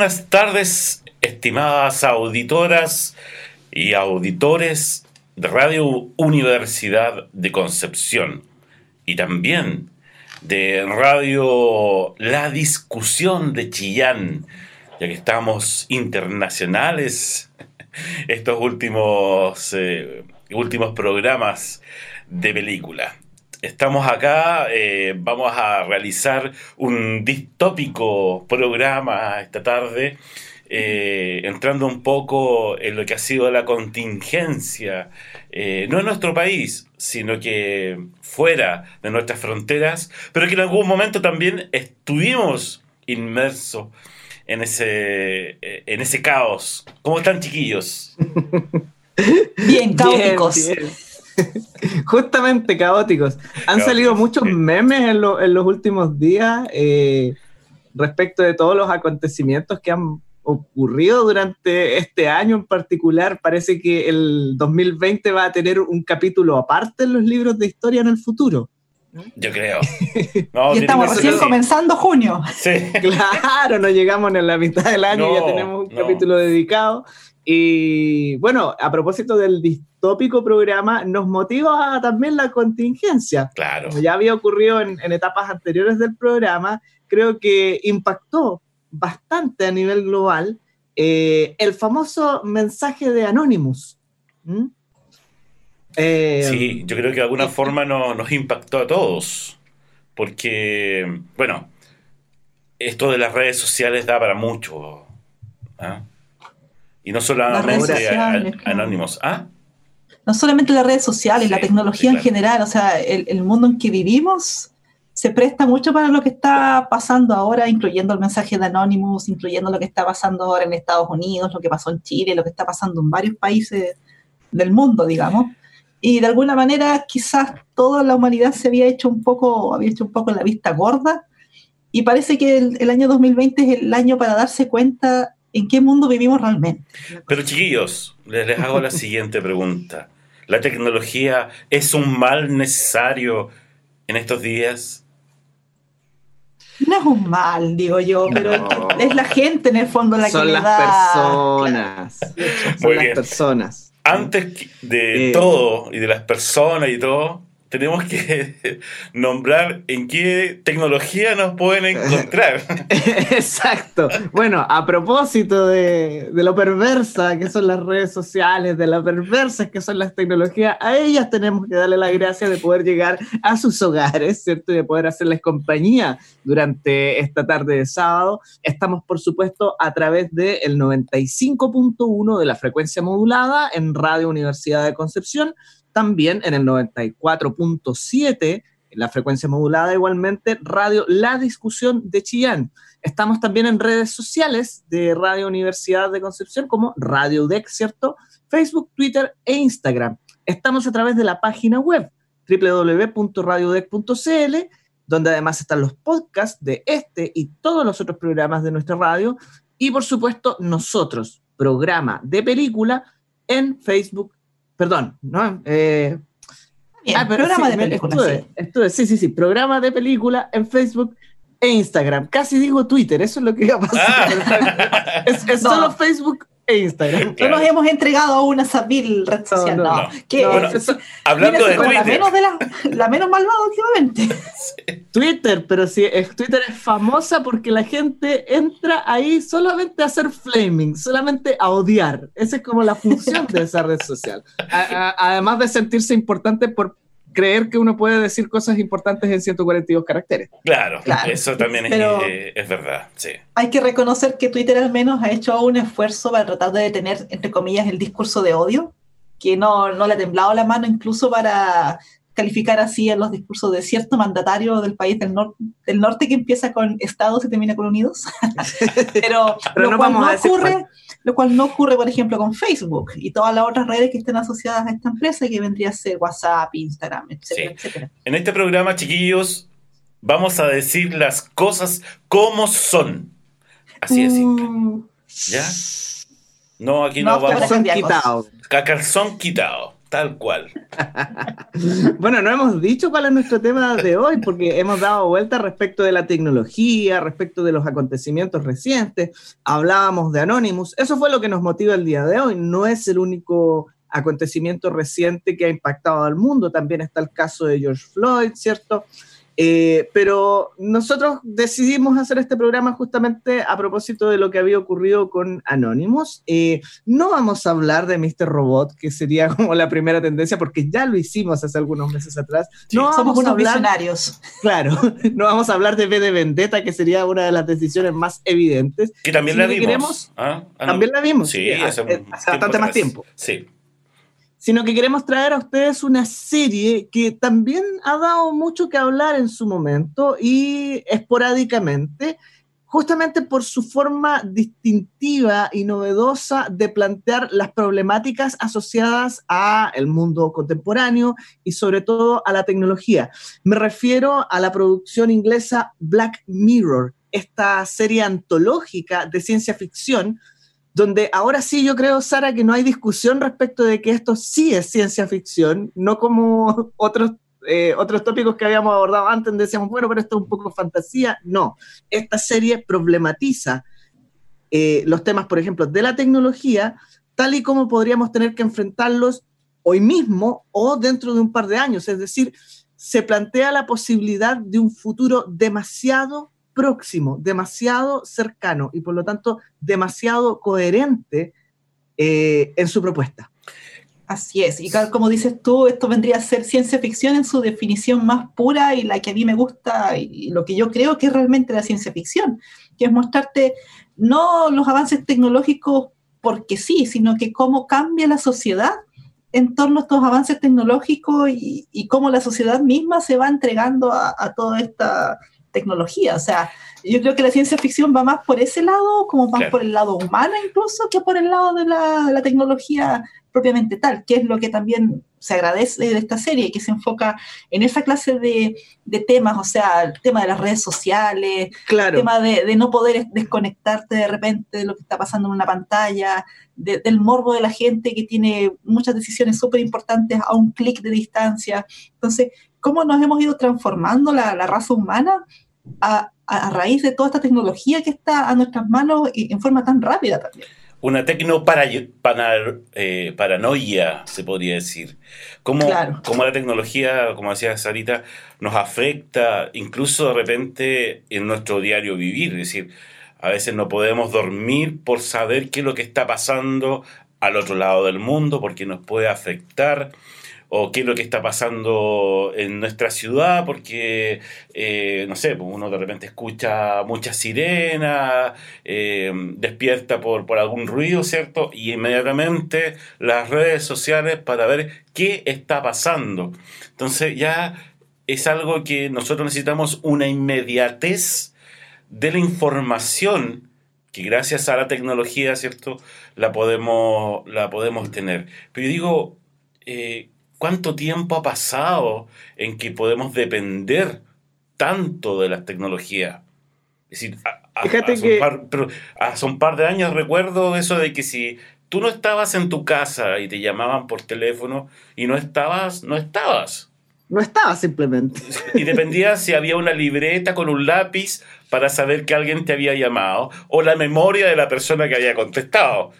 Buenas tardes, estimadas auditoras y auditores de Radio Universidad de Concepción y también de Radio La Discusión de Chillán, ya que estamos internacionales estos últimos, eh, últimos programas de película. Estamos acá, eh, vamos a realizar un distópico programa esta tarde, eh, entrando un poco en lo que ha sido la contingencia, eh, no en nuestro país, sino que fuera de nuestras fronteras, pero que en algún momento también estuvimos inmersos en ese, en ese caos. ¿Cómo están, chiquillos? Bien, caóticos. Justamente caóticos. Han salido muchos memes en, los últimos días eh, respecto de todos los acontecimientos que han ocurrido durante este año en particular. Parece que el 2020 va a tener un capítulo aparte en los libros de historia en el futuro. Yo creo. y estamos recién comenzando junio. Claro, no llegamos en la mitad del año y ya tenemos un capítulo dedicado. Y bueno, a propósito del distópico programa, nos motiva también la contingencia. Claro. Como ya había ocurrido en, etapas anteriores del programa, creo que impactó bastante a nivel global eh, el famoso mensaje de Anonymous. Eh, sí, yo creo que de alguna forma nos impactó a todos. Porque, bueno, esto de las redes sociales da para mucho. ¿ah? Y no solamente anónimos. ¿Ah? No solamente las redes sociales, la tecnología en general, o sea, el, mundo en que vivimos se presta mucho para lo que está pasando ahora, incluyendo el mensaje de Anonymous, incluyendo lo que está pasando ahora en Estados Unidos, lo que pasó en Chile, lo que está pasando en varios países del mundo, digamos. Y de alguna manera quizás toda la humanidad se había hecho un poco, había hecho un poco la vista gorda, y parece que el, el año 2020 es el año para darse cuenta en qué mundo vivimos realmente. Pero chiquillos, les, hago la siguiente pregunta. ¿La tecnología es un mal necesario en estos días? No es un mal, digo yo, pero es la gente en el fondo la Son que las personas. Son las personas. Antes de eh, todo y de las personas y todo, tenemos que nombrar en qué tecnología nos pueden encontrar. Exacto. Bueno, a propósito de, lo perversa que son las redes sociales, de lo perversas que son las tecnologías, a ellas tenemos que darle la gracia de poder llegar a sus hogares, ¿cierto? Y de poder hacerles compañía durante esta tarde de sábado. Estamos, por supuesto, a través del 95.1 de la frecuencia modulada en Radio Universidad de Concepción también en el 94.7, la frecuencia modulada igualmente, Radio La Discusión de Chillán. Estamos también en redes sociales de Radio Universidad de Concepción como Radio UDEC, ¿cierto? Facebook, Twitter e Instagram. Estamos a través de la página web www.radiodec.cl, donde además están los podcasts de este y todos los otros programas de nuestra radio. Y por supuesto, nosotros, programa de película en Facebook, perdón, ¿no? Eh, ah, programa de película. sí. sí, sí, programa de película en Facebook e Instagram. Casi digo Twitter, eso es lo que iba a pasar. Ah. es, solo Facebook e Instagram. No nos hemos entregado a una sabil red social, no. no. Que- Bueno, eso- hablando de la Twitter. menos, de la, la menos malvada últimamente. Twitter, pero sí, es- Twitter es famosa porque la gente entra ahí solamente a hacer flaming, solamente a odiar. Esa es como la función de esa red social. A- a- además de sentirse importante por creer que uno puede decir cosas importantes en 142 caracteres. Claro, Claro. eso también es- eh, es, verdad, sí. Hay que reconocer que Twitter al menos ha hecho un esfuerzo para tratar de detener, entre comillas, el discurso de odio, que no, no le ha temblado la mano incluso para calificar así a los discursos de cierto mandatario del país del, nor- del norte que empieza con Estados y termina con Unidos. Pero, Pero lo, no cual vamos no a decir ocurre, cuál. Lo cual no ocurre, por ejemplo, con Facebook y todas las otras redes que estén asociadas a esta empresa, que vendría a ser WhatsApp, Instagram, etcétera, Sí. etcétera. En este programa, chiquillos, vamos a decir las cosas como son. Así de simple. Mm, ¿Ya? No, aquí No, no, vamos a calzón quitado, tal cual. Bueno, no hemos dicho cuál es nuestro tema de hoy, porque hemos dado vuelta respecto de la tecnología, respecto de los acontecimientos recientes. Hablábamos de Anonymous. Eso fue lo que nos motiva el día de hoy. No es el único acontecimiento reciente que ha impactado al mundo. También está el caso de George Floyd, ¿cierto? Eh, pero nosotros decidimos hacer este programa justamente a propósito de lo que había ocurrido con Anonymous. Eh, no vamos a hablar de Mr. Robot, que sería como la primera tendencia, porque ya lo hicimos hace algunos meses atrás. Sí. No Somos vamos a unos hablar, visionarios. claro, no vamos a hablar de V de Vendetta, que sería una de las decisiones más evidentes. Que también Si la vimos. queremos, ¿Ah? Ah. También la vimos, Sí, sí, hace, bastante más tiempo. Sí. Sino que queremos traer a ustedes una serie que también ha dado mucho que hablar en su momento y esporádicamente, justamente por su forma distintiva y novedosa de plantear las problemáticas asociadas a el mundo contemporáneo y sobre todo a la tecnología. Me refiero a la producción inglesa Black Mirror, esta serie antológica de ciencia ficción donde ahora sí yo creo, Sara, que no hay discusión respecto de que esto sí es ciencia ficción, no como otros, eh, otros tópicos que habíamos abordado antes, decíamos, bueno, pero esto es un poco fantasía. No, esta serie problematiza eh, los temas, por ejemplo, de la tecnología, tal y como podríamos tener que enfrentarlos hoy mismo o dentro de un par de años. Es decir, se plantea la posibilidad de un futuro demasiado próximo, demasiado cercano y por lo tanto demasiado coherente eh, en su propuesta. Así es, y como dices tú, esto vendría a ser ciencia ficción en su definición más pura y la que a mí me gusta y lo que yo creo que es realmente la ciencia ficción, que es mostrarte no los avances tecnológicos porque sí, sino que cómo cambia la sociedad en torno a estos avances tecnológicos y, y cómo la sociedad misma se va entregando a, a toda esta tecnología. O sea, yo creo que la ciencia ficción va más por ese lado, como más Claro. por el lado humano incluso, que por el lado de la, de la tecnología propiamente tal, que es lo que también se agradece de esta serie, que se enfoca en esa clase de, de temas, o sea, el tema de las redes sociales, el Claro, tema de, de no poder desconectarte de repente de lo que está pasando en una pantalla, de- del morbo de la gente que tiene muchas decisiones súper importantes a un clic de distancia. Entonces, ¿cómo nos hemos ido transformando la, la raza humana a, a- raíz de toda esta tecnología que está a nuestras manos y en forma tan rápida también? Una tecno eh, paranoia, se podría decir. Claro. como la tecnología, como decía Sarita, nos afecta incluso de repente en nuestro diario vivir. Es decir, a veces no podemos dormir por saber qué es lo que está pasando al otro lado del mundo, porque nos puede afectar o qué es lo que está pasando en nuestra ciudad, porque, eh, no sé, pues uno de repente escucha muchas sirenas, eh, despierta por, por algún ruido, ¿cierto? Y inmediatamente las redes sociales para ver qué está pasando. Entonces ya es algo que nosotros necesitamos una inmediatez de la información que gracias a la tecnología, ¿cierto? La podemos, la podemos tener. Pero yo digo, eh, ¿cuánto tiempo ha pasado en que podemos depender tanto de las tecnologías? Es decir, a- a- Fíjate hace, que- un par, pero hace un par de años recuerdo eso de que si tú no estabas en tu casa y te llamaban por teléfono y no estabas, no estabas. no estaba simplemente. Y dependía si había una libreta con un lápiz para saber que alguien te había llamado o la memoria de la persona que había contestado.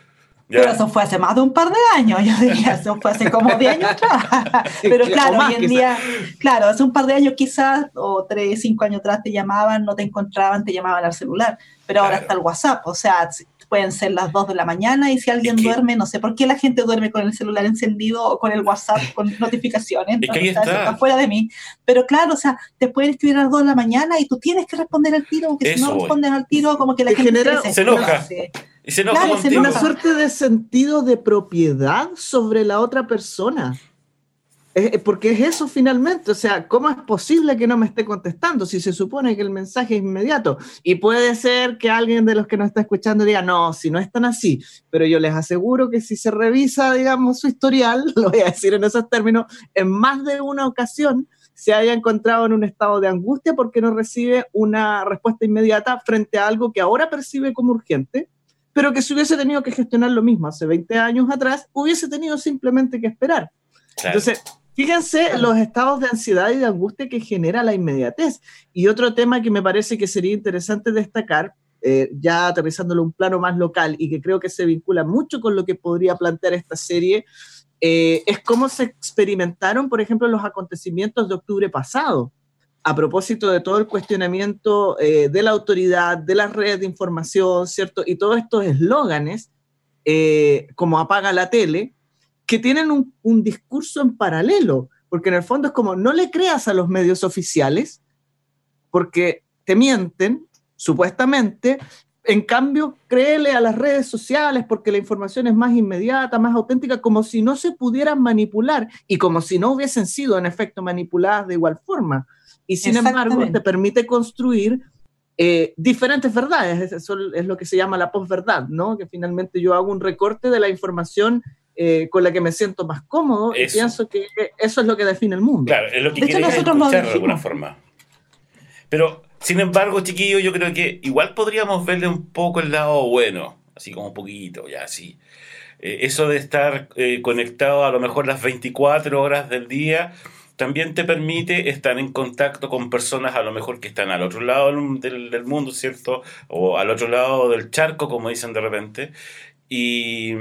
Pero eso fue hace más de un par de años, yo diría, eso fue hace como 10 años atrás. Pero claro, hoy en día, claro, hace un par de años quizás, o 3, 5 años atrás te llamaban, no te encontraban, te llamaban al celular. Pero ahora está el WhatsApp, o sea, pueden ser las 2 de la mañana y si alguien duerme, no sé por qué la gente duerme con el celular encendido o con el WhatsApp con notificaciones, está. fuera de mí. Pero claro, o sea, te pueden escribir a las 2 de la mañana y tú tienes que responder al tiro, porque si no respondes al tiro, como que la gente se, enoja. Y se enoja una suerte de sentido de propiedad sobre la otra persona. porque es eso finalmente, o sea, ¿cómo es posible que no me esté contestando si se supone que el mensaje es inmediato? Y puede ser que alguien de los que nos está escuchando diga, no, si no es tan así, pero yo les aseguro que si se revisa, digamos, su historial, lo voy a decir en esos términos, en más de una ocasión se haya encontrado en un estado de angustia porque no recibe una respuesta inmediata frente a algo que ahora percibe como urgente pero que si hubiese tenido que gestionar lo mismo hace 20 años atrás, hubiese tenido simplemente que esperar. Entonces, fíjense los estados de ansiedad y de angustia que genera la inmediatez. Y otro tema que me parece que sería interesante destacar, eh, ya aterrizándolo a un plano más local y que creo que se vincula mucho con lo que podría plantear esta serie, eh, es cómo se experimentaron, por ejemplo, los acontecimientos de octubre pasado a propósito de todo el cuestionamiento eh, de la autoridad, de las redes de información, ¿cierto? Y todos estos eslóganes, eh, como apaga la tele, que tienen un, un, discurso en paralelo, porque en el fondo es como, no le creas a los medios oficiales, porque te mienten, supuestamente, en cambio, créele a las redes sociales porque la información es más inmediata, más auténtica, como si no se pudieran manipular y como si no hubiesen sido en efecto manipuladas de igual forma y sin embargo te permite construir eh, diferentes verdades. Eso es lo que se llama la posverdad, ¿no? Que finalmente yo hago un recorte de la información eh, con la que me siento más cómodo y pienso que eso es lo que define el mundo. Claro, es lo que quieres escuchar de alguna forma. Pero, sin embargo, chiquillo, yo creo que igual podríamos verle un poco el lado bueno, así como un poquito, ya así. Eh, eso de estar conectado a lo mejor las 24 horas del día también te permite estar en contacto con personas a lo mejor que están al otro lado del, mundo, ¿cierto? O al otro lado del charco, como dicen de repente. Y,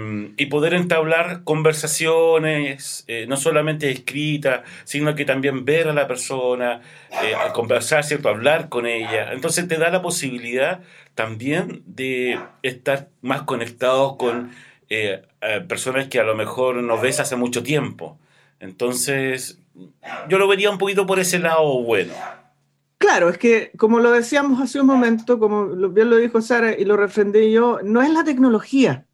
poder entablar conversaciones, eh, no solamente escritas, sino que también ver a la persona, eh, conversar, ¿cierto? Hablar con ella. Entonces te da la posibilidad también de estar más conectados con eh, personas que a lo mejor no ves hace mucho tiempo. Entonces, yo lo vería un poquito por ese lado bueno. Claro, es que como lo decíamos hace un momento, como bien lo dijo Sara y lo refrendé yo, no es la tecnología,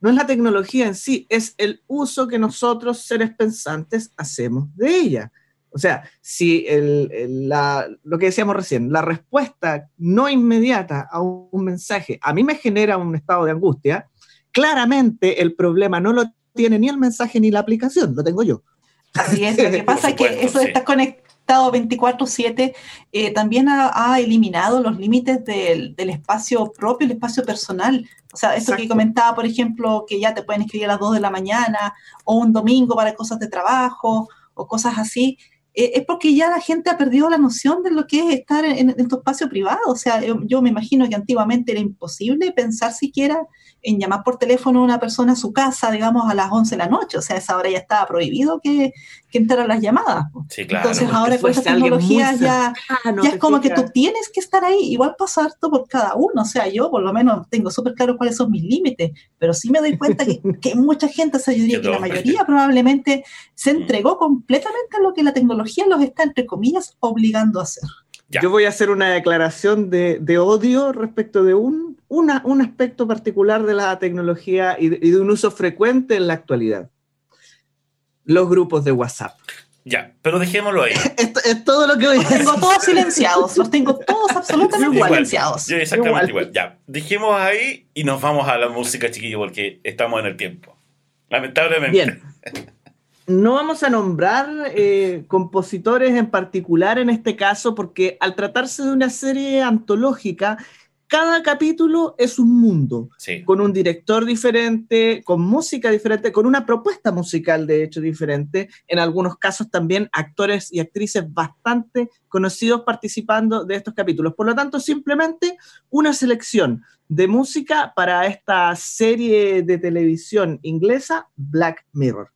no es la tecnología en sí, es el uso que nosotros, seres pensantes, hacemos de ella. O sea, si el, la, lo que decíamos recién, la respuesta no inmediata a un, un mensaje a mí me genera un estado de angustia, claramente el problema no lo tiene ni el mensaje ni la aplicación, lo tengo yo. Así es, lo que pasa es que eso de estar conectado 24/7 eh, también ha, eliminado los límites del, espacio propio, el espacio personal. O sea, esto que comentaba, por ejemplo, que ya te pueden escribir a las 2 de la mañana o un domingo para cosas de trabajo o cosas así. Eh, es porque ya la gente ha perdido la noción de lo que es estar en, en tu espacio privado. O sea, yo, me imagino que antiguamente era imposible pensar siquiera en llamar por teléfono a una persona a su casa, digamos, a las 11 de la noche. O sea, a esa hora ya estaba prohibido que, que entraran las llamadas. Entonces ahora con esta tecnología ya, ya es como que tú tienes que estar ahí. Igual pasa harto por cada uno. O sea, yo por lo menos tengo súper claro cuáles son mis límites, pero sí me doy cuenta que, que mucha gente, o sea, yo diría que la mayoría probablemente se mm. entregó completamente a lo que la tecnología los está, entre comillas, obligando a hacer. Yo voy a hacer una declaración de, de odio respecto de un, una, un aspecto particular de la tecnología y de, un uso frecuente en la actualidad. Los grupos de WhatsApp. Ya, pero dejémoslo ahí. es todo lo que voy a decir. Los tengo todos silenciados, los tengo todos absolutamente silenciados. Yo exactamente igual. Ya, dejemos ahí y nos vamos a la música, chiquillo, porque estamos en el tiempo. Lamentablemente. Bien. No vamos a nombrar eh, compositores en particular en este caso, porque al tratarse de una serie antológica, cada capítulo es un mundo, Sí. con un director diferente, con música diferente, con una propuesta musical de hecho diferente, en algunos casos también actores y actrices bastante conocidos participando de estos capítulos. Por lo tanto, simplemente una selección de música para esta serie de televisión inglesa, Black Mirror.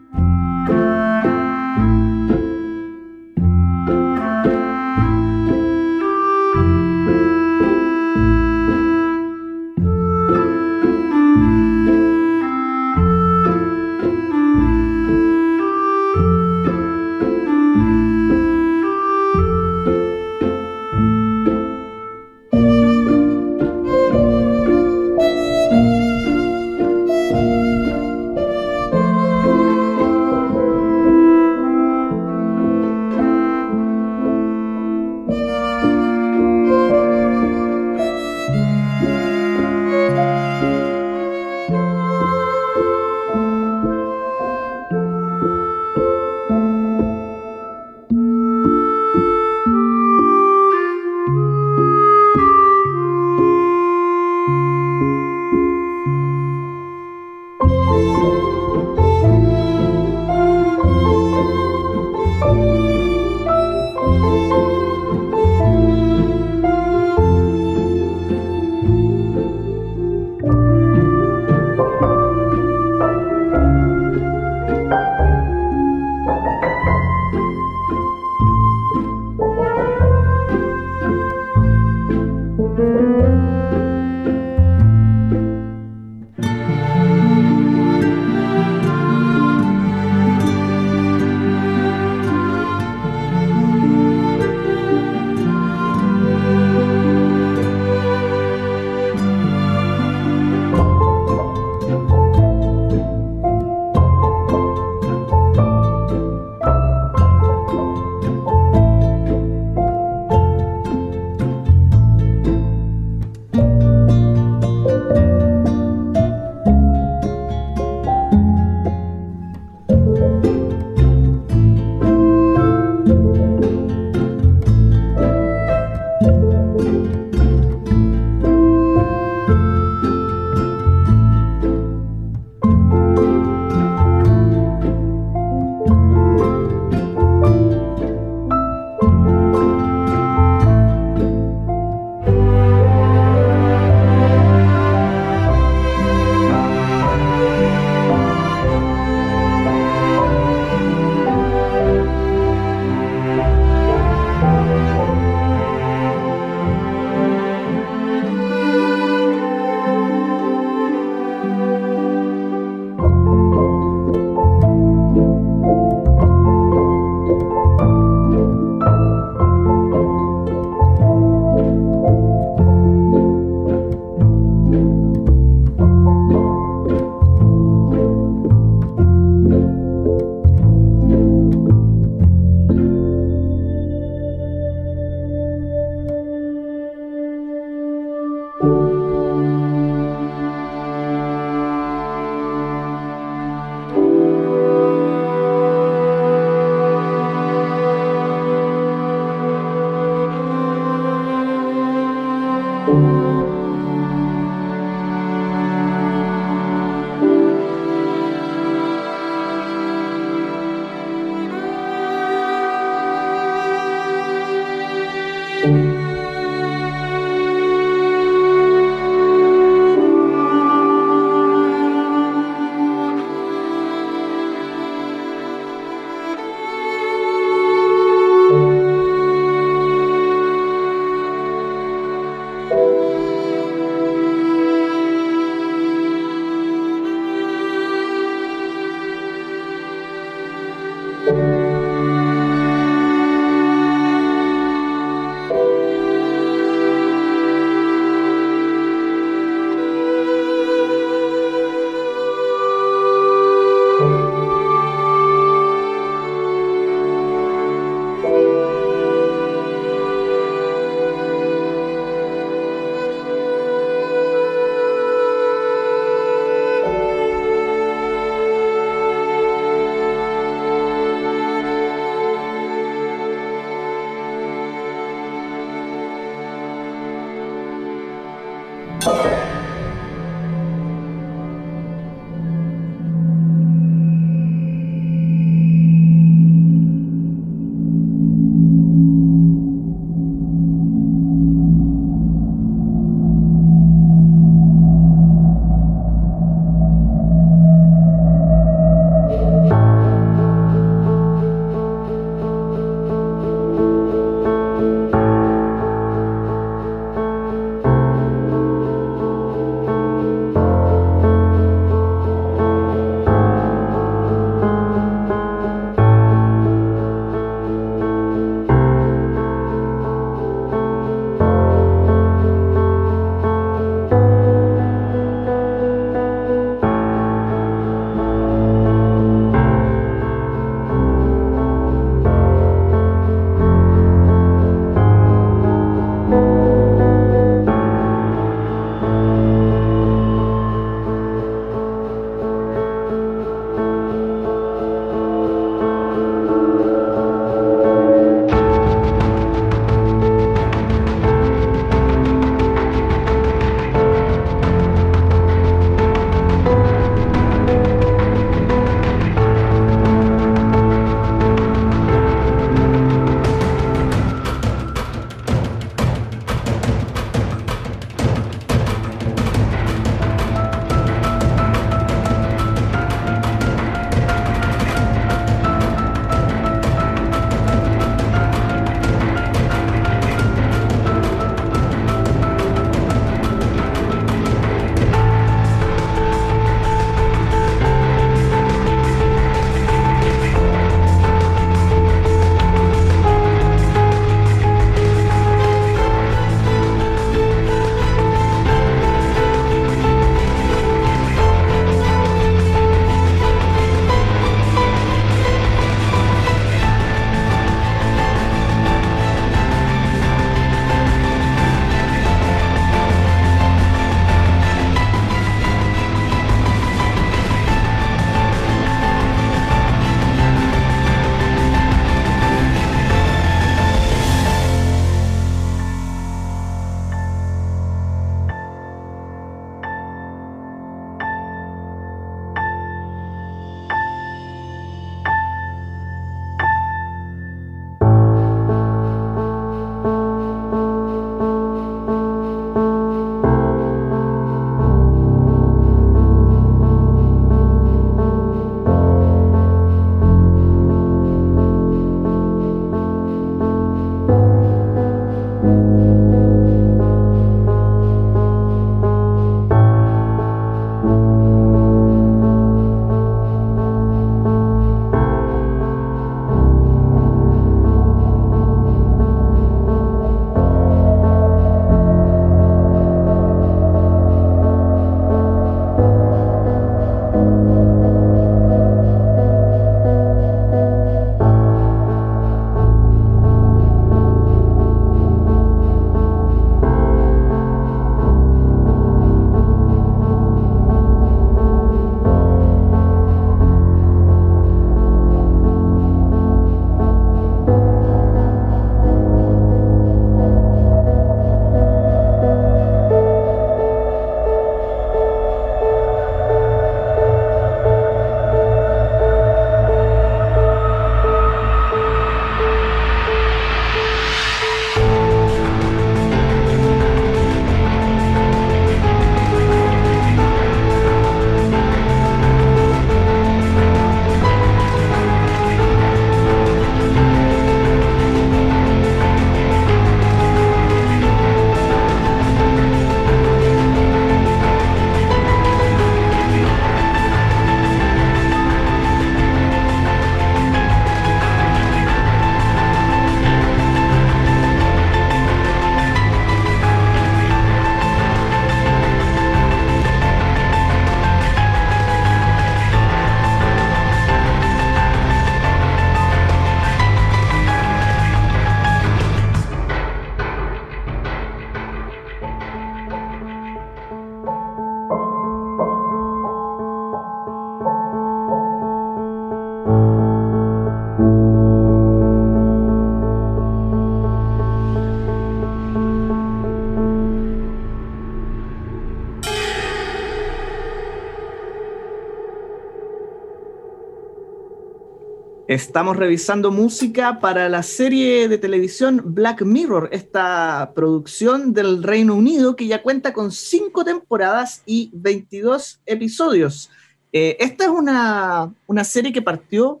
Estamos revisando música para la serie de televisión Black Mirror, esta producción del Reino Unido que ya cuenta con cinco temporadas y 22 episodios. Eh, esta es una, una, serie que partió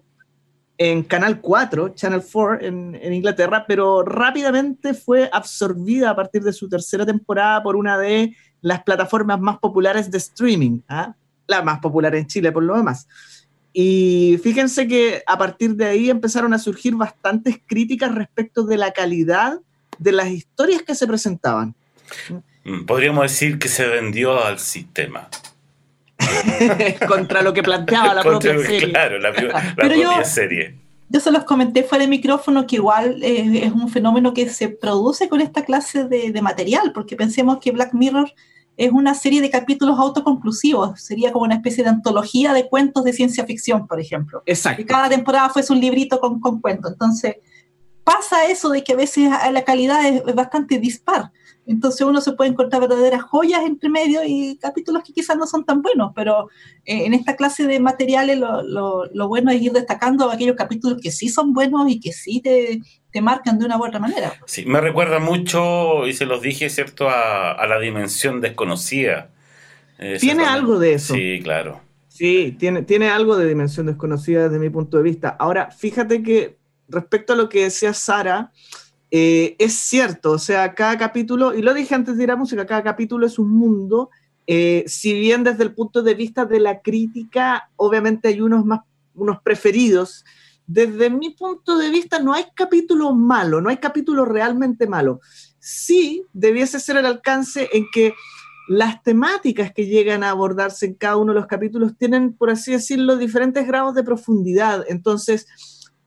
en Canal 4, Channel 4 en, Inglaterra, pero rápidamente fue absorbida a partir de su tercera temporada por una de las plataformas más populares de streaming, ¿ah? la más popular en Chile por lo demás. Y fíjense que a partir de ahí empezaron a surgir bastantes críticas respecto de la calidad de las historias que se presentaban. Mm, podríamos decir que se vendió al sistema. Contra lo que planteaba la propia serie. Claro, la, propia serie. Yo se los comenté fuera de micrófono que igual eh, es un fenómeno que se produce con esta clase de, de material, porque pensemos que Black Mirror es una serie de capítulos autoconclusivos, sería como una especie de antología de cuentos de ciencia ficción, por ejemplo. Exacto. Y cada temporada fuese un librito con, con cuentos. Entonces, pasa eso de que a veces la calidad es, bastante dispar. Entonces uno se puede encontrar verdaderas joyas entre medio y capítulos que quizás no son tan buenos, pero eh, en esta clase de materiales lo, lo, lo, bueno es ir destacando aquellos capítulos que sí son buenos y que sí te, te marcan de una u otra manera. Sí, me recuerda mucho, y se los dije, ¿cierto?, a, a la dimensión desconocida. tiene algo de eso. Sí, claro. Sí, tiene, tiene algo de dimensión desconocida desde mi punto de vista. Ahora, fíjate que respecto a lo que decía Sara, eh, es cierto, o sea, cada capítulo, y lo dije antes de ir a música, cada capítulo es un mundo, eh, si bien desde el punto de vista de la crítica, obviamente hay unos más, unos preferidos, desde mi punto de vista no hay capítulo malo, no hay capítulo realmente malo. Sí debiese ser el alcance en que las temáticas que llegan a abordarse en cada uno de los capítulos tienen, por así decirlo, diferentes grados de profundidad. Entonces,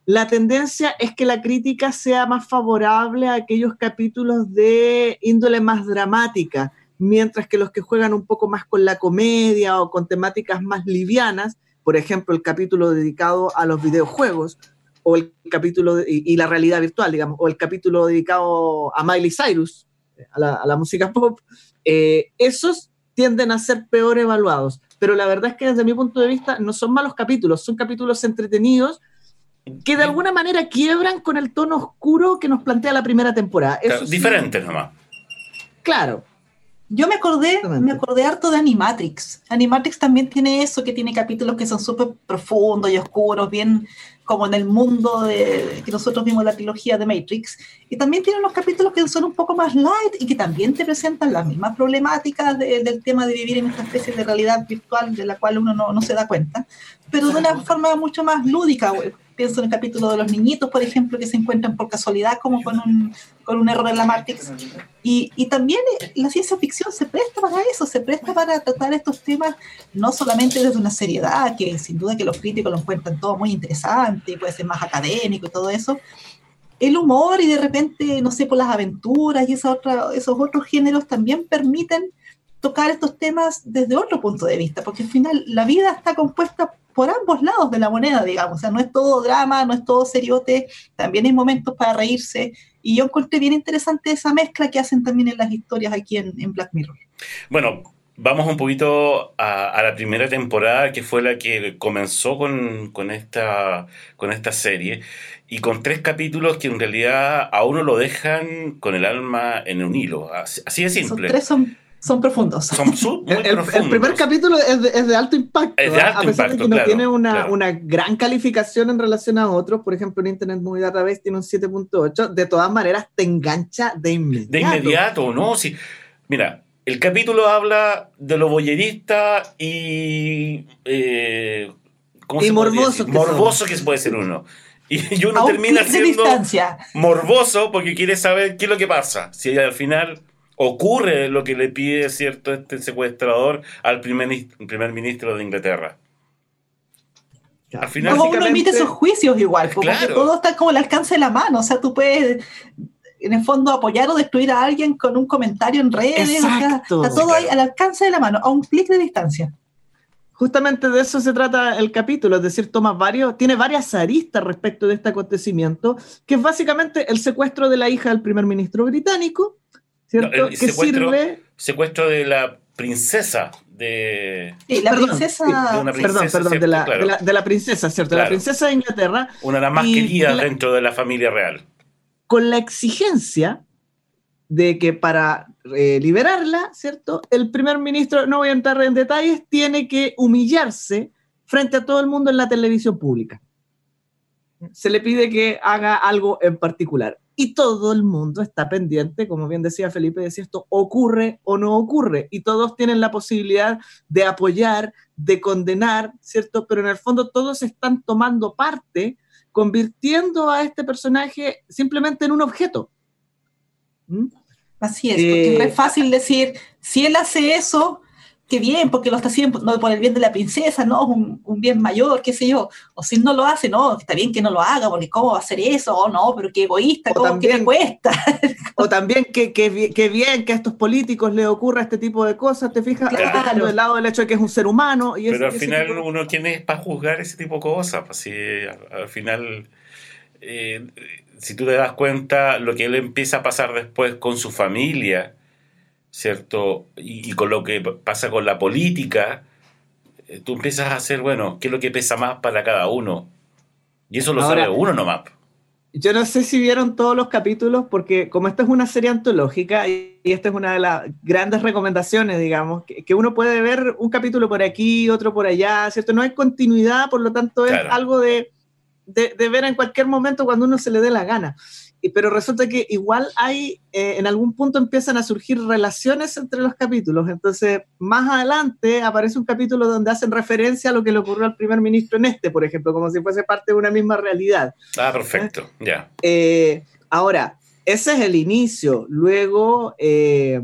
la tendencia es que la crítica sea más favorable a aquellos capítulos de índole más dramática, mientras que los que juegan un poco más con la comedia o con temáticas más livianas, por ejemplo, el capítulo dedicado a los videojuegos, o el capítulo y, la realidad virtual, digamos, o el capítulo dedicado a Miley Cyrus, a la, a la música pop, eh, esos tienden a ser peor evaluados. Pero la verdad es que desde mi punto de vista no son malos capítulos, son capítulos entretenidos que de alguna manera quiebran con el tono oscuro que nos plantea la primera temporada. Eso Diferentes sí. nomás. Claro. Yo me acordé, me acordé harto de Animatrix. Animatrix también tiene eso, que tiene capítulos que son súper profundos y oscuros, bien como en el mundo de, que nosotros vimos la trilogía de Matrix. Y también tiene unos capítulos que son un poco más light y que también te presentan las mismas problemáticas de, del tema de vivir en esta especie de realidad virtual de la cual uno no, no se da cuenta, pero de una forma mucho más lúdica, güey pienso en el capítulo de los niñitos, por ejemplo, que se encuentran por casualidad como con un, con un error en la Matrix. Y, y, también la ciencia ficción se presta para eso, se presta para tratar estos temas no solamente desde una seriedad, que sin duda que los críticos lo encuentran todo muy interesante, puede ser más académico y todo eso, el humor y de repente, no sé, por las aventuras y esa otra, esos otros géneros también permiten tocar estos temas desde otro punto de vista, porque al final la vida está compuesta por ambos lados de la moneda, digamos, o sea, no es todo drama, no es todo seriote, también hay momentos para reírse, y yo encontré bien interesante esa mezcla que hacen también en las historias aquí en, en Black Mirror. Bueno, vamos un poquito a, a, la primera temporada, que fue la que comenzó con, con, esta, con esta serie, y con tres capítulos que en realidad a uno lo dejan con el alma en un hilo, así, así de simple. Son tres son son profundos. Son el, profundos. el, primer capítulo es de, es de alto impacto. Es de alto a pesar impacto, de que no claro, tiene una, claro. una, gran calificación en relación a otros, por ejemplo, en Internet Movie Database tiene un 7.8, de todas maneras te engancha de inmediato. De inmediato, ¿no? Sí. Mira, el capítulo habla de lo boyerista y... Eh, ¿cómo y se morboso. Que morboso que puede ser uno. Y, uno termina siendo morboso porque quiere saber qué es lo que pasa. Si al final ocurre lo que le pide cierto este secuestrador al primer, primer ministro de Inglaterra. Al final, como uno emite sus juicios igual, porque claro. todo está como al alcance de la mano, o sea, tú puedes en el fondo apoyar o destruir a alguien con un comentario en redes, Exacto. O sea, está todo ahí al alcance de la mano, a un clic de distancia. Justamente de eso se trata el capítulo, es decir, toma varios, tiene varias aristas respecto de este acontecimiento, que es básicamente el secuestro de la hija del primer ministro británico, ¿cierto? No, el secuestro, sirve... secuestro de la princesa de... Sí, la princesa... de una princesa, perdón, perdón, de ¿cierto? la, Claro. de, la, de la princesa, ¿cierto? La princesa de Inglaterra, Una de las más queridas dentro de la familia real. con la exigencia de que para eh, liberarla, ¿cierto? El primer ministro, no voy a entrar en detalles, tiene que humillarse frente a todo el mundo en la televisión pública. Se le pide que haga algo en particular. Y todo el mundo está pendiente, como bien decía Felipe, de si esto ocurre o no ocurre. Y todos tienen la posibilidad de apoyar, de condenar, ¿cierto? Pero en el fondo todos están tomando parte, convirtiendo a este personaje simplemente en un objeto. ¿Mm? Así es, porque Eh, es fácil decir, si él hace eso, qué bien, porque lo está haciendo no por el bien de la princesa, no, es un, un bien mayor, qué sé yo. O si no lo hace, no, está bien que no lo haga, porque cómo va a hacer eso, o no, pero qué egoísta, O cómo que también- le cuesta. O también que, que, que bien que a estos políticos les ocurra este tipo de cosas, ¿te fijas? Claro. Dejando de lado el hecho de que es un ser humano. Y ese- Pero al final tipo uno quién es para juzgar ese tipo de cosas. Pues, al final, eh, si tú te das cuenta, lo que él empieza a pasar después con su familia, ¿cierto? Y, y con lo que pasa con la política, eh, tú empiezas a hacer, bueno, ¿qué es lo que pesa más para cada uno? Y eso lo Ahora- sabe uno nomás. Yo no sé si vieron todos los capítulos, porque como esta es una serie antológica y y esta es una de las grandes recomendaciones, digamos, que, que uno puede ver un capítulo por aquí, otro por allá, ¿cierto? No hay continuidad, por lo tanto es Claro. algo de, de, de ver en cualquier momento cuando uno se le dé la gana. Pero resulta que igual hay, eh, en algún punto empiezan a surgir relaciones entre los capítulos. Entonces, más adelante aparece un capítulo donde hacen referencia a lo que le ocurrió al primer ministro en este, por ejemplo, como si fuese parte de una misma realidad. Ah, perfecto, ya. Eh, ahora, ese es el inicio. Luego, eh,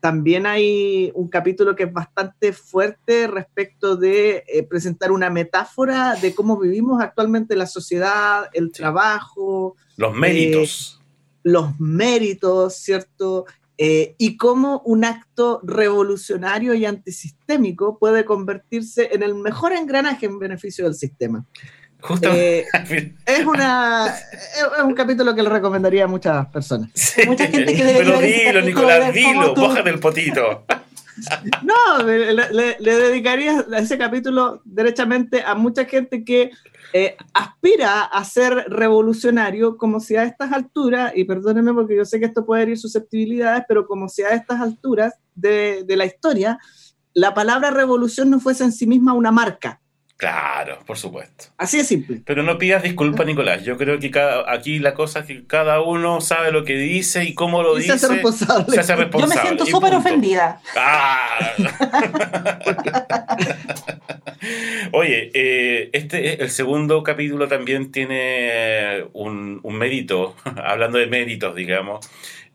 también hay un capítulo que es bastante fuerte respecto de eh, presentar una metáfora de cómo vivimos actualmente la sociedad, el trabajo, Los méritos. los méritos, ¿cierto? Eh, y cómo un acto revolucionario y antisistémico puede convertirse en el mejor engranaje en beneficio del sistema. Eh, es, una, es un capítulo que le recomendaría a muchas personas. Sí. mucha gente que Pero dilo, Nicolás, dilo, bójate el potito. No, le, le- le dedicaría ese capítulo derechamente a mucha gente que eh, aspira a ser revolucionario, como si a estas alturas, y perdónenme porque yo sé que esto puede herir susceptibilidades, pero como si a estas alturas de, de la historia, la palabra revolución no fuese en sí misma una marca. Claro, por supuesto. Así de simple. Pero no pidas disculpas, Nicolás. Yo creo que cada, aquí la cosa es que cada uno sabe lo que dice y cómo lo Y se dice. hace responsable. se hace Yo me responsable, siento súper ofendida. Ah. Oye, eh, este el segundo capítulo también tiene un, un mérito, hablando de méritos, digamos.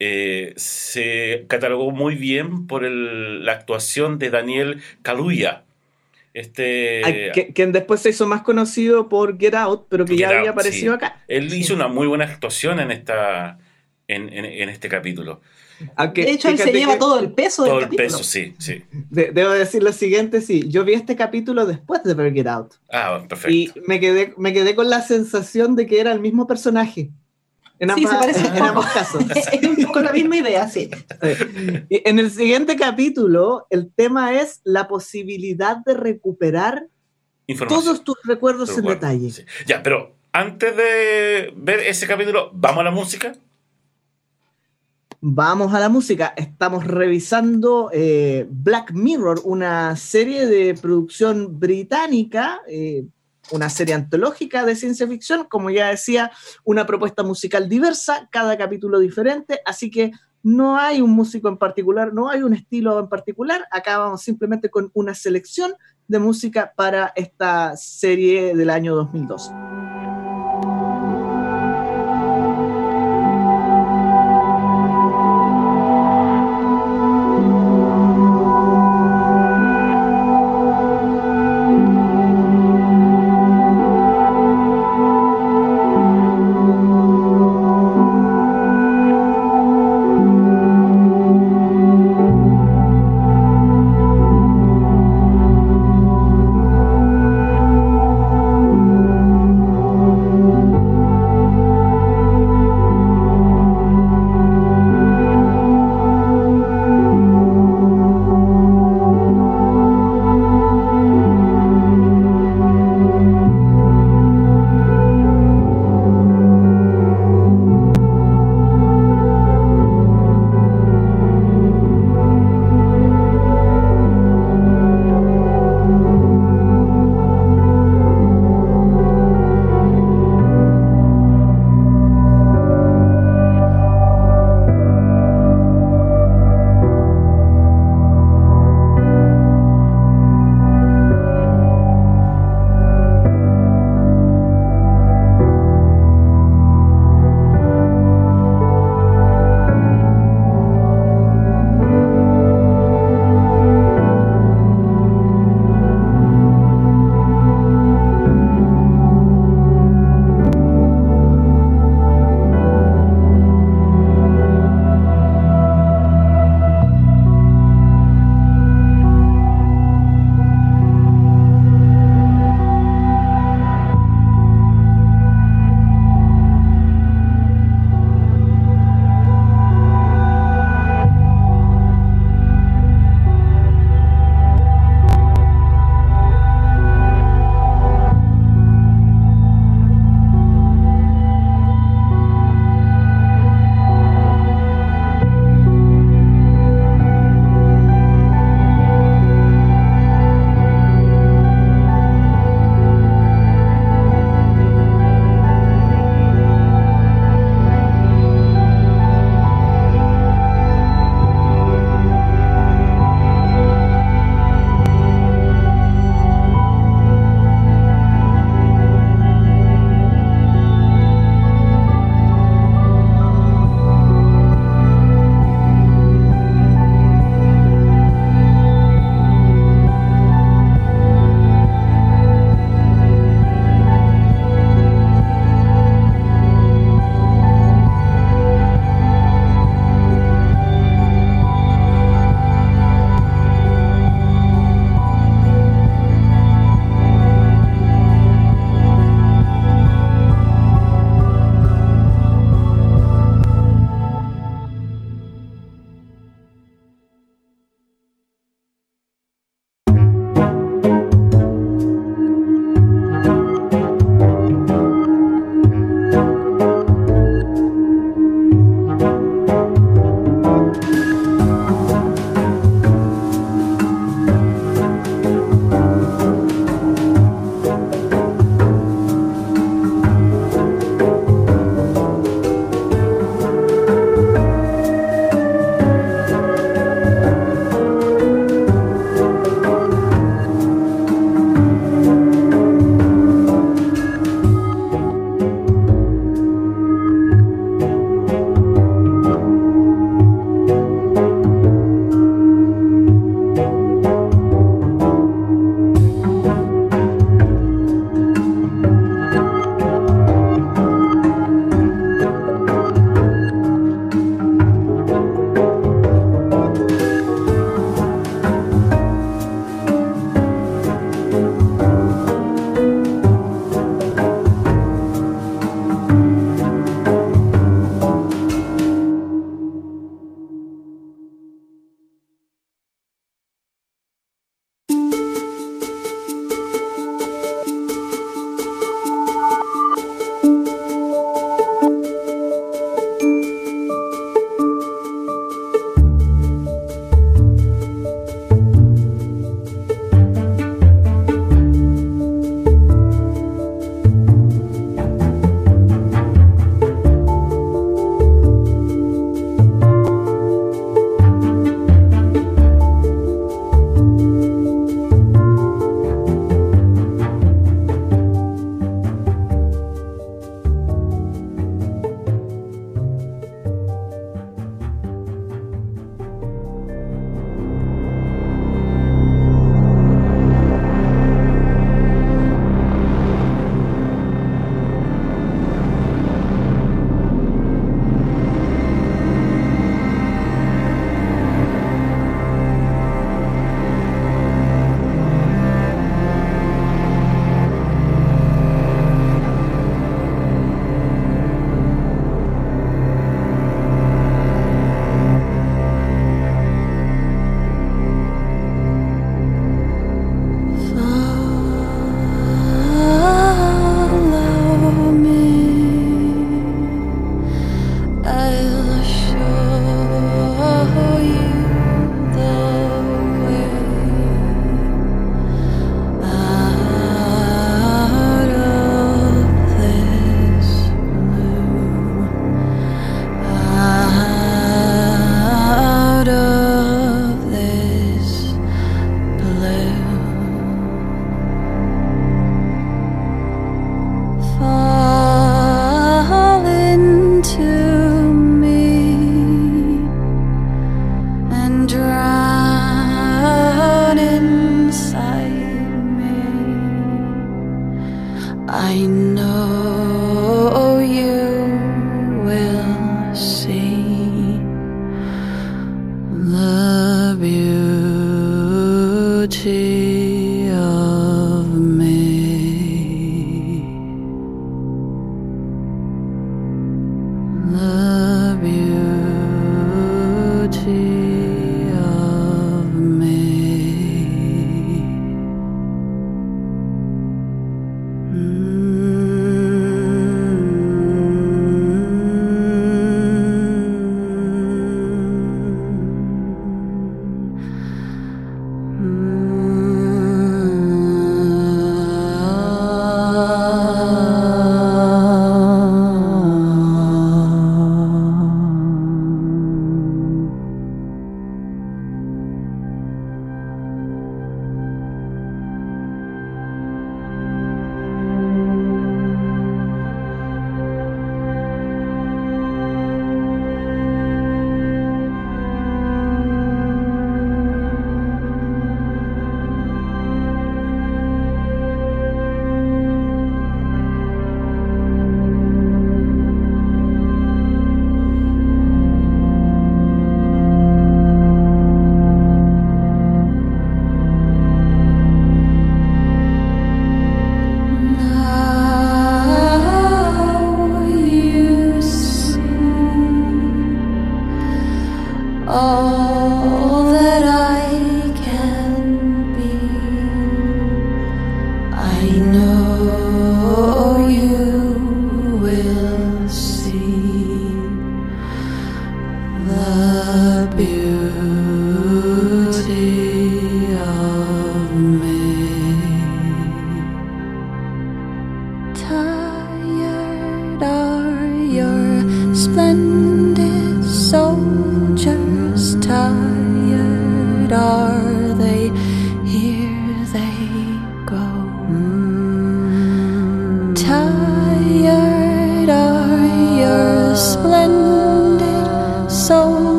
Eh, se catalogó muy bien por el- la actuación de Daniel Kaluuya. Este, Ay, que- quien después se hizo más conocido por Get Out, pero que ya Get había Out, aparecido sí. acá. Él hizo una muy buena actuación en esta en, en- en este capítulo. Aunque, De hecho, él se lleva que- todo el peso Todo del el capítulo. peso, sí, sí. de- debo decir lo siguiente, sí, yo vi este capítulo después de ver Get Out. Ah, perfecto. Y me quedé, me quedé con la sensación de que era el mismo personaje. En, Sí, se parece en ambos casos. Es un poco la misma idea, sí. Y en el siguiente capítulo, el tema es la posibilidad de recuperar todos tus recuerdos en detalle. sí. Ya, pero antes de ver ese capítulo, ¿vamos a la música? Vamos a la música. Estamos revisando eh, Black Mirror, una serie de producción británica, eh, una serie antológica de ciencia ficción, como ya decía, una propuesta musical diversa, cada capítulo diferente, así que no hay un músico en particular, no hay un estilo en particular, acá vamos simplemente con una selección de música para esta serie del año 2002.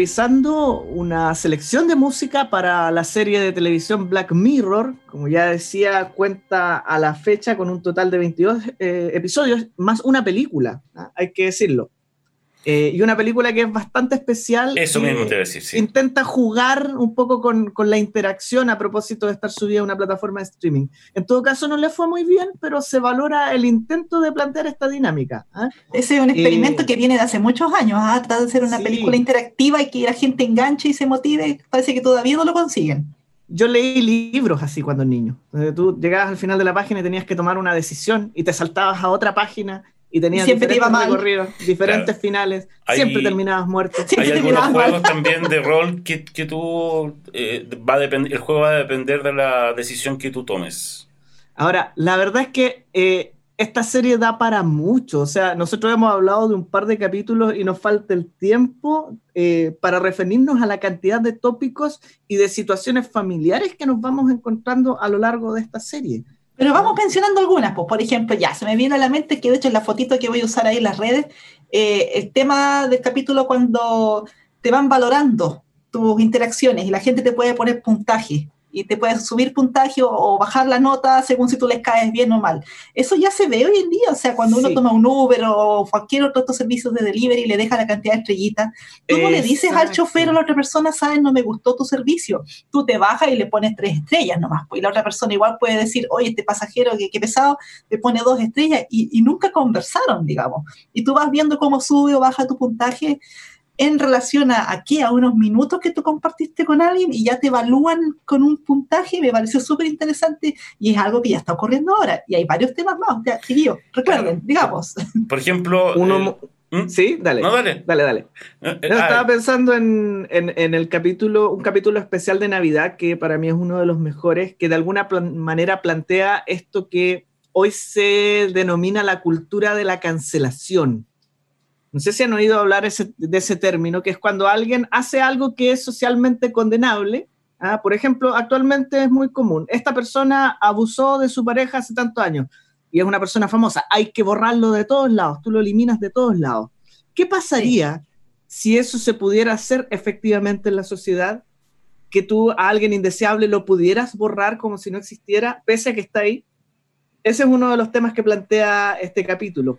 Revisando una selección de música para la serie de televisión Black Mirror. Como ya decía, cuenta a la fecha con un total de 22 eh, episodios, más una película, ¿ah? hay que decirlo. Eh, y una película que es bastante especial. Eso mismo te iba a decir, sí. Intenta jugar un poco con, con la interacción a propósito de estar subida a una plataforma de streaming. En todo caso, no le fue muy bien, pero se valora el intento de plantear esta dinámica. ¿ah? Ese es un experimento Eh, que viene de hace muchos años, ¿ah? tratar de hacer una Sí. película interactiva y que la gente enganche y se motive. Parece que todavía no lo consiguen. Yo leí libros así cuando niño. Donde tú llegabas al final de la página y tenías que tomar una decisión y te saltabas a otra página y tenías Y siempre te diferentes iba mal. recorridos, diferentes Claro. finales, Hay- siempre terminabas muerto. Hay algunos juegos mal. también de rol que, que tú eh, va a depender, el juego va a depender de la decisión que tú tomes. Ahora, la verdad es que eh, esta serie da para mucho. O sea, nosotros hemos hablado de un par de capítulos y nos falta el tiempo eh, para referirnos a la cantidad de tópicos y de situaciones familiares que nos vamos encontrando a lo largo de esta serie. Pero vamos mencionando algunas, pues por ejemplo, ya se me viene a la mente que de hecho en la fotito que voy a usar ahí en las redes, eh, el tema del capítulo cuando te van valorando tus interacciones y la gente te puede poner puntaje y te puedes subir puntaje o, bajar la nota según si tú les caes bien o mal. Eso ya se ve hoy en día, o sea, cuando uno Sí. toma un Uber o cualquier otro estos servicios de delivery y le deja la cantidad de estrellitas, tú no le dices al chofer o a la otra persona, sabes, no me gustó tu servicio. Tú te bajas y le pones tres estrellas nomás. Pues, y la otra persona igual puede decir, oye, este pasajero, que, pesado, te pone dos estrellas y, y nunca conversaron, digamos. Y tú vas viendo cómo sube o baja tu puntaje en relación a, a qué, a unos minutos que tú compartiste con alguien y ya te evalúan con un puntaje, me pareció súper interesante y es algo que ya está ocurriendo ahora. Y hay varios temas más, o sea, chiquillos, recuerden, Claro. digamos. Por ejemplo, Uno, eh, ¿Mm? sí, dale. no, dale. Dale, dale. Eh, eh, No, ah, estaba pensando en, en- en el capítulo, un capítulo especial de Navidad que para mí es uno de los mejores, que de alguna plan- manera plantea esto que hoy se denomina la cultura de la cancelación. No sé si han oído hablar ese- de ese término, que es cuando alguien hace algo que es socialmente condenable. ¿ah? Por ejemplo, actualmente es muy común. Esta persona abusó de su pareja hace tantos años y es una persona famosa. Hay que borrarlo de todos lados, tú lo eliminas de todos lados. ¿Qué pasaría si eso se pudiera hacer efectivamente en la sociedad? Que tú a alguien indeseable lo pudieras borrar como si no existiera, pese a que está ahí. Ese es uno de los temas que plantea este capítulo.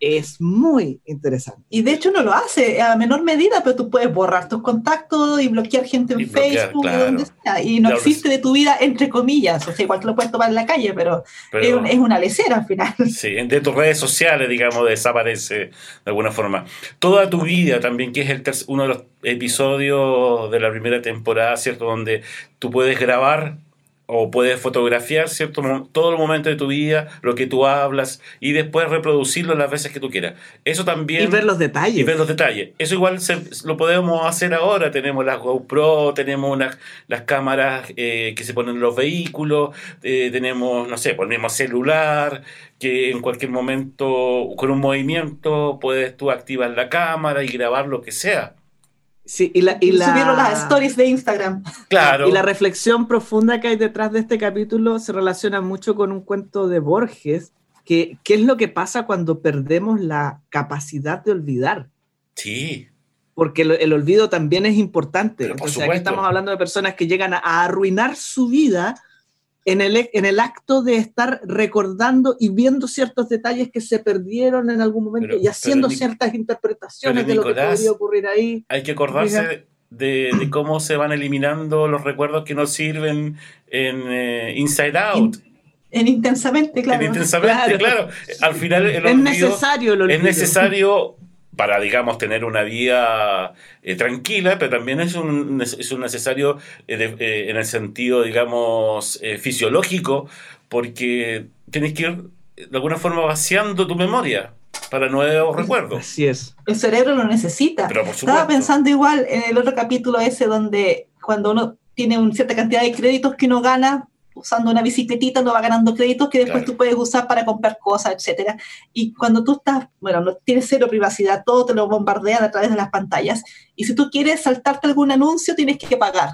Es muy interesante. Y de hecho no lo hace a menor medida, pero tú puedes borrar tus contactos y bloquear gente en Y bloquear, Facebook, claro. donde sea, y no Claro, existe de tu vida entre comillas. O sea, igual te lo puedes tomar en la calle, pero, pero- es, un- es una lecera al final. Sí, de tus redes sociales, digamos, desaparece de alguna forma. Toda tu vida también, que es el uno de los episodios de la primera temporada, ¿cierto? Donde tú puedes grabar o puedes fotografiar, ¿cierto? Todo el momento de tu vida, lo que tú hablas, y después reproducirlo las veces que tú quieras. Eso también... Y ver los detalles. y ver los detalles. Eso igual se- lo podemos hacer ahora. Tenemos las GoPro, tenemos unas, las cámaras eh, que se ponen en los vehículos, eh, tenemos, no sé, por el mismo celular, que en cualquier momento, con un movimiento, puedes tú activar la cámara y grabar lo que sea. Sí, y la, y la- Subieron las stories de Instagram. Claro. Y la reflexión profunda que hay detrás de este capítulo se relaciona mucho con un cuento de Borges, que qué es lo que pasa cuando perdemos la capacidad de olvidar. Sí. Porque el, el olvido también es importante. Pero por Entonces, aquí supuesto. estamos hablando de personas que llegan a, a arruinar su vida en el, en el acto de estar recordando y viendo ciertos detalles que se perdieron en algún momento Pero- y haciendo pero, ciertas interpretaciones pero, de lo que podría ocurrir ahí. Hay que acordarse de, de cómo se van eliminando los recuerdos que nos sirven en eh, Inside Out. En intensamente, claro. En intensamente, Claro. claro. Al final el Es necesario el olvido. es necesario para, digamos, tener una vida eh, tranquila, pero también es un, es un necesario eh, de- eh, en el sentido, digamos, eh, fisiológico, porque tienes que ir de alguna forma vaciando tu memoria para nuevos recuerdos. Así es. El cerebro lo necesita. Pero por Estaba pensando igual en el otro capítulo ese donde cuando uno tiene una cierta cantidad de créditos que uno gana usando una bicicletita, uno va ganando créditos que después Claro. tú puedes usar para comprar cosas, etcétera. Y cuando tú estás, bueno, no tienes cero privacidad, todo te lo bombardean a través de las pantallas. Y si tú quieres saltarte algún anuncio, tienes que pagar.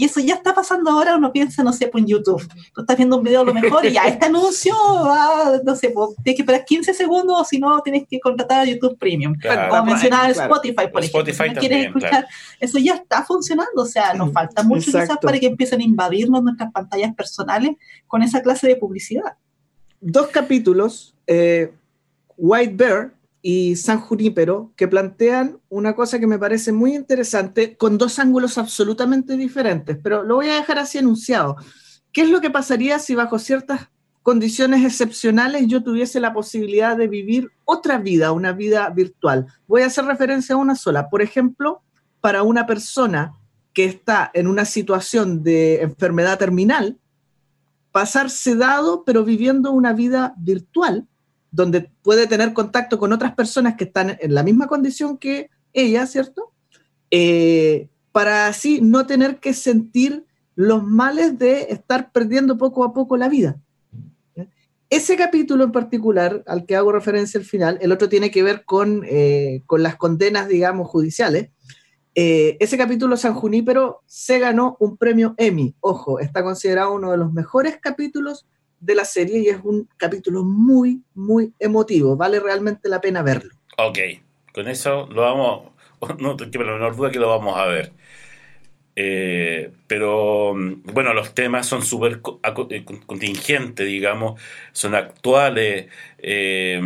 Y eso ya está pasando ahora, uno piensa, no sé, pues en YouTube. Tú estás viendo un video a lo mejor y ya este anuncio va, no sé, pues, tienes que esperar 15 segundos o si no, tienes que contratar a YouTube Premium. Claro. Como mencionaba el Claro. Spotify, por Spotify ejemplo. Si no quieres escuchar, claro. eso ya está funcionando. O sea, nos falta mucho quizás Exacto. para que empiecen a invadirnos nuestras pantallas personales con esa clase de publicidad. dos capítulos, eh, White Bear y San Junípero, que plantean una cosa que me parece muy interesante, con dos ángulos absolutamente diferentes, pero lo voy a dejar así enunciado. ¿Qué es lo que pasaría si bajo ciertas condiciones excepcionales yo tuviese la posibilidad de vivir otra vida, una vida virtual? Voy a hacer referencia a una sola. Por ejemplo, para una persona que está en una situación de enfermedad terminal, pasar sedado, pero viviendo una vida virtual, donde puede tener contacto con otras personas que están en la misma condición que ella, ¿cierto? Eh, para así no tener que sentir los males de estar perdiendo poco a poco la vida. Ese capítulo en particular, al que hago referencia al final, el otro tiene que ver con, eh, con las condenas, digamos, judiciales. Eh, ese capítulo San Junípero se ganó un premio Emmy. Ojo, está considerado uno de los mejores capítulos de la serie y es un capítulo muy, muy emotivo. Vale realmente la pena verlo. Ok, con eso lo vamos, no tengo la menor duda que lo vamos a ver. Eh, pero bueno, los temas son súper eh, con- contingentes, digamos, son actuales. eh,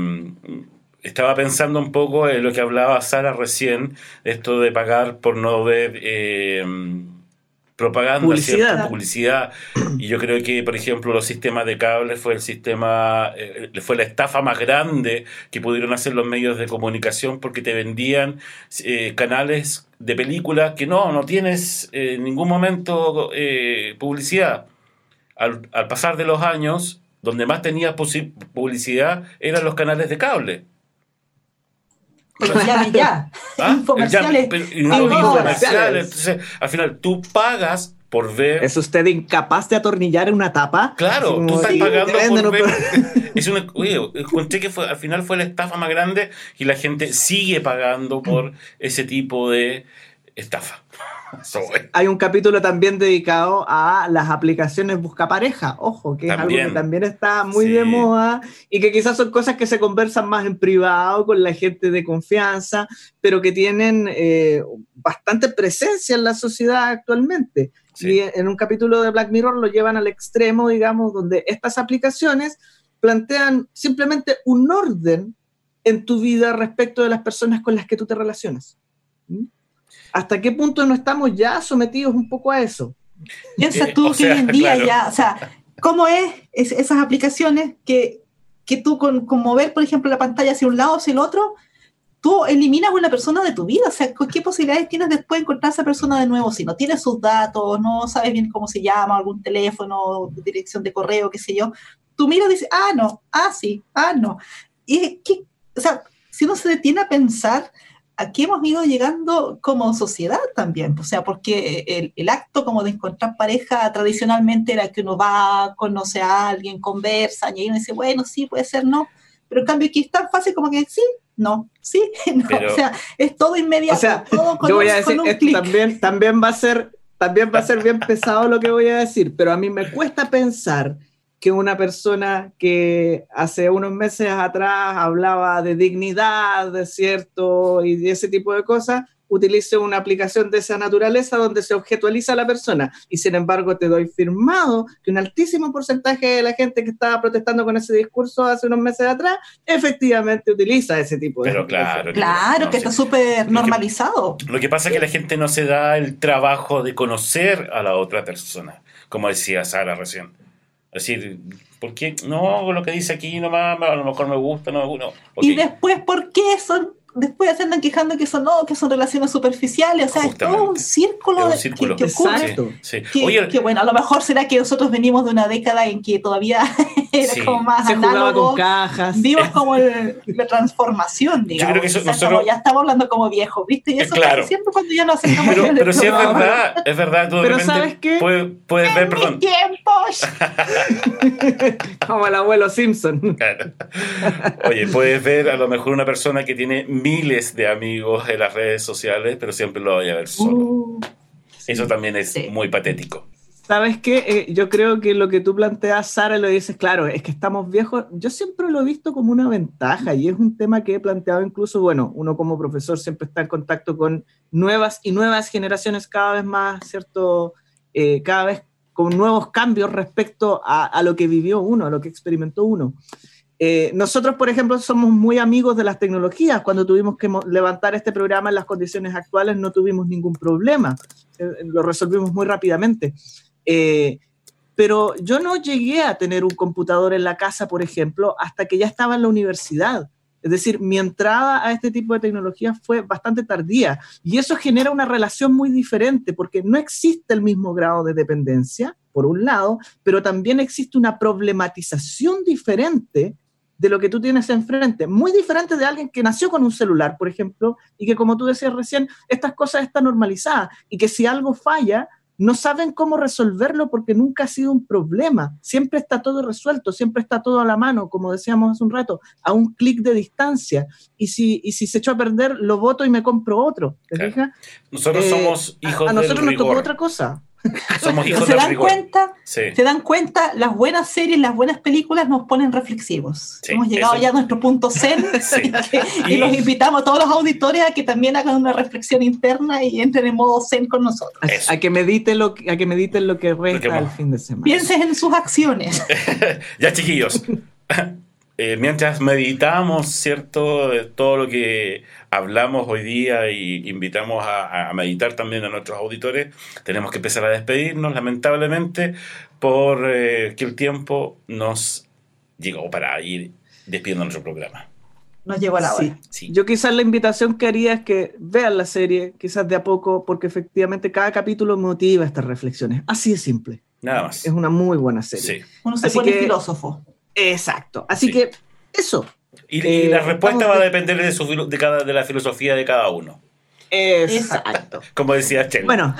estaba pensando un poco en lo que hablaba Sara recién, esto de pagar por no ver propaganda, Publicidad. publicidad. Y yo creo que, por ejemplo, los sistemas de cable fue el sistema, eh, fue la estafa más grande que pudieron hacer los medios de comunicación porque te vendían eh, canales de películas que no, no tienes eh, en ningún momento eh, publicidad. Al, al pasar de los años, donde más tenías publicidad eran los canales de cable. Comerciales ya. ¿Ah? Infomerciales. Ya, no, hora. infomerciales. Entonces, al final, tú pagas por ver ¿Es usted incapaz de atornillar una tapa? Claro, como, tú estás sí, pagando por ver. Es una, oye, encontré que fue, al final fue la estafa más grande y la gente sigue pagando por ese tipo de estafa. Es. Hay un capítulo también dedicado a las aplicaciones buscapareja, ojo, que es También. algo que también está muy Sí. de moda y que quizás son cosas que se conversan más en privado con la gente de confianza, pero que tienen eh, bastante presencia en la sociedad actualmente. Sí. Y en un capítulo de Black Mirror lo llevan al extremo, digamos, donde estas aplicaciones plantean simplemente un orden en tu vida respecto de las personas con las que tú te relacionas. ¿Mm? ¿Hasta qué punto no estamos ya sometidos un poco a eso? Piensa Eh, tú o que sea, hoy en día claro. ya, o sea, ¿cómo es, es- esas aplicaciones que, que tú con, con mover, por ejemplo, la pantalla hacia un lado, hacia el otro, tú eliminas a una persona de tu vida? O sea, ¿con ¿qué posibilidades tienes después de encontrar a esa persona de nuevo si no tienes sus datos, no sabes bien cómo se llama, algún teléfono, dirección de correo, qué sé yo? Tú miras y dices, ah, no, ah, sí, ah, no. Y que, o sea, si uno se detiene a pensar, aquí hemos ido llegando como sociedad también, o sea, porque el, el acto como de encontrar pareja tradicionalmente era que uno va, conoce a alguien, conversa, y ahí uno dice, bueno, sí, puede ser, no, pero en cambio aquí es tan fácil como que sí, No, sí, no, Pero- o sea, es todo inmediato, O sea, todo con yo voy un, a decir, esto también, también va a ser, también va a ser bien pesado lo que voy a decir, pero a mí me cuesta pensar que una persona que hace unos meses atrás hablaba de dignidad, de cierto, y de ese tipo de cosas, utilice una aplicación de esa naturaleza donde se objetualiza a la persona. Y sin embargo, te doy firmado que un altísimo porcentaje de la gente que estaba protestando con ese discurso hace unos meses atrás, efectivamente utiliza ese tipo de Pero claro. Claro, no, que está súper normalizado. Lo que pasa es que la gente no se da el trabajo de conocer a la otra persona, como decía Sara recién. Es decir, ¿por qué? No, lo que dice aquí nomás, a lo mejor me gusta, no me gusta. no. Y después, ¿por qué son? Después se andan quejando que son, no, que son relaciones superficiales, o sea, es todo un Justamente. círculo, un de- círculo. Que, que ocurre. Exacto. Sí. Que, Oye, que bueno, a lo mejor será que nosotros venimos de una década en que todavía era Sí. como más Se jugaba análogo. con cajas. Vimos como el- la transformación, digamos. creo que eso O sea, nosotros- ya estamos hablando como viejos, ¿viste? Y Eh, eso claro. siempre cuando ya nos acercamos pero, pero sí es verdad, es verdad, tú Pero ¿sabes qué? Puedes, puedes ver, ¡En perdón. mis tiempos! Como el abuelo Simpson. Claro. Oye, puedes ver a lo mejor una persona que tiene miles de amigos en las redes sociales, pero siempre lo vaya a ver solo. Uh, Eso también es Sí. muy patético. ¿Sabes qué? Eh, yo creo que lo que tú planteas, Sara, lo dices, claro, es que estamos viejos. Yo siempre lo he visto como una ventaja y es un tema que he planteado incluso, bueno, uno como profesor siempre está en contacto con nuevas y nuevas generaciones cada vez más, ¿cierto? Eh, cada vez con nuevos cambios respecto a, a lo que vivió uno, a lo que experimentó uno. Eh, nosotros, por ejemplo, somos muy amigos de las tecnologías. Cuando tuvimos que levantar este programa en las condiciones actuales no tuvimos ningún problema. Eh, lo resolvimos muy rápidamente. Eh, pero yo no llegué a tener un computador en la casa, por ejemplo, hasta que ya estaba en la universidad. Es decir, mi entrada a este tipo de tecnología fue bastante tardía y eso genera una relación muy diferente porque no existe el mismo grado de dependencia, por un lado, pero también existe una problematización diferente de lo que tú tienes enfrente, muy diferente de alguien que nació con un celular, por ejemplo, y que como tú decías recién, estas cosas están normalizadas y que si algo falla, no saben cómo resolverlo porque nunca ha sido un problema. Siempre está todo resuelto, siempre está todo a la mano, como decíamos hace un rato, a un clic de distancia. Y si, y si se echó a perder, lo voto y me compro otro. ¿Te Claro. fijas? Nosotros Eh, somos a- hijos a, nosotros del nos tocó rigor. otra cosa. Somos hijos ¿Se del dan rigor. cuenta? Sí. ¿Se dan cuenta? Las buenas series, las buenas películas nos ponen reflexivos. Sí, Hemos llegado eso- ya a nuestro punto zen Sí. y Y- los invitamos a todos los auditores a que también hagan una reflexión interna y entren en modo zen con nosotros. Eso. A, que medite lo, a que mediten lo que resta hemos- fin de semana. Piensen en sus acciones. Ya, chiquillos. Eh, mientras meditamos, ¿cierto? De todo lo que hablamos hoy día y invitamos a, a meditar también a nuestros auditores, tenemos que empezar a despedirnos, lamentablemente, por eh, que el tiempo nos llegó para ir despidiendo nuestro programa. Nos llegó la hora. Sí. Sí. Yo quizás la invitación que haría es que vean la serie, quizás de a poco, porque efectivamente cada capítulo motiva estas reflexiones. Así de simple. Nada más. Es una muy buena serie. Sí. Uno se Así pone que- filósofo. Exacto. Así Sí. que eso. Y, y Eh, la respuesta va a depender de, su, de, cada, de la filosofía de cada uno. Exacto. Como decía Chel. Bueno,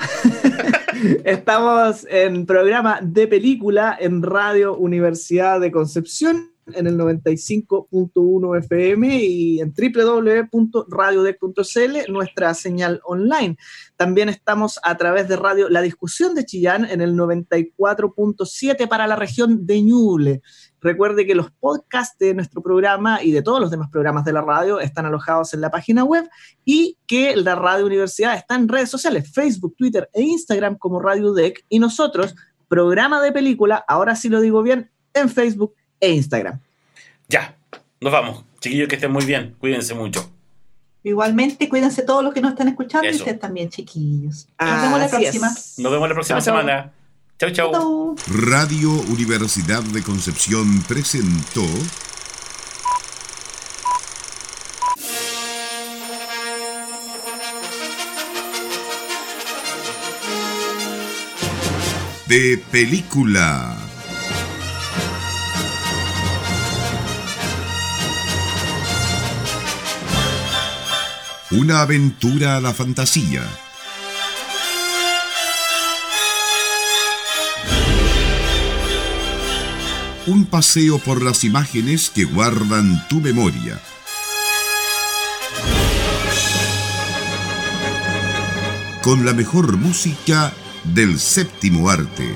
estamos en programa de película en Radio Universidad de Concepción en el 95.1 FM y en www.radiodec.cl, nuestra señal online. También estamos a través de Radio La Discusión de Chillán en el 94.7 para la región de Ñuble. Recuerde que los podcasts de nuestro programa y de todos los demás programas de la radio están alojados en la página web y que la Radio Universidad está en redes sociales, Facebook, Twitter e Instagram como Radio Deck y nosotros, programa de película, ahora sí lo digo bien, en Facebook e Instagram. Ya, nos vamos. Chiquillos, que estén muy bien. Cuídense mucho. Igualmente, cuídense todos los que nos están escuchando y ustedes también, chiquillos. Nos vemos la próxima. es. Nos vemos la próxima Chao, chao. semana. Chau, chau. Chau. Radio Universidad de Concepción presentó de película. Una aventura a la fantasía. Un paseo por las imágenes que guardan tu memoria. Con la mejor música del séptimo arte.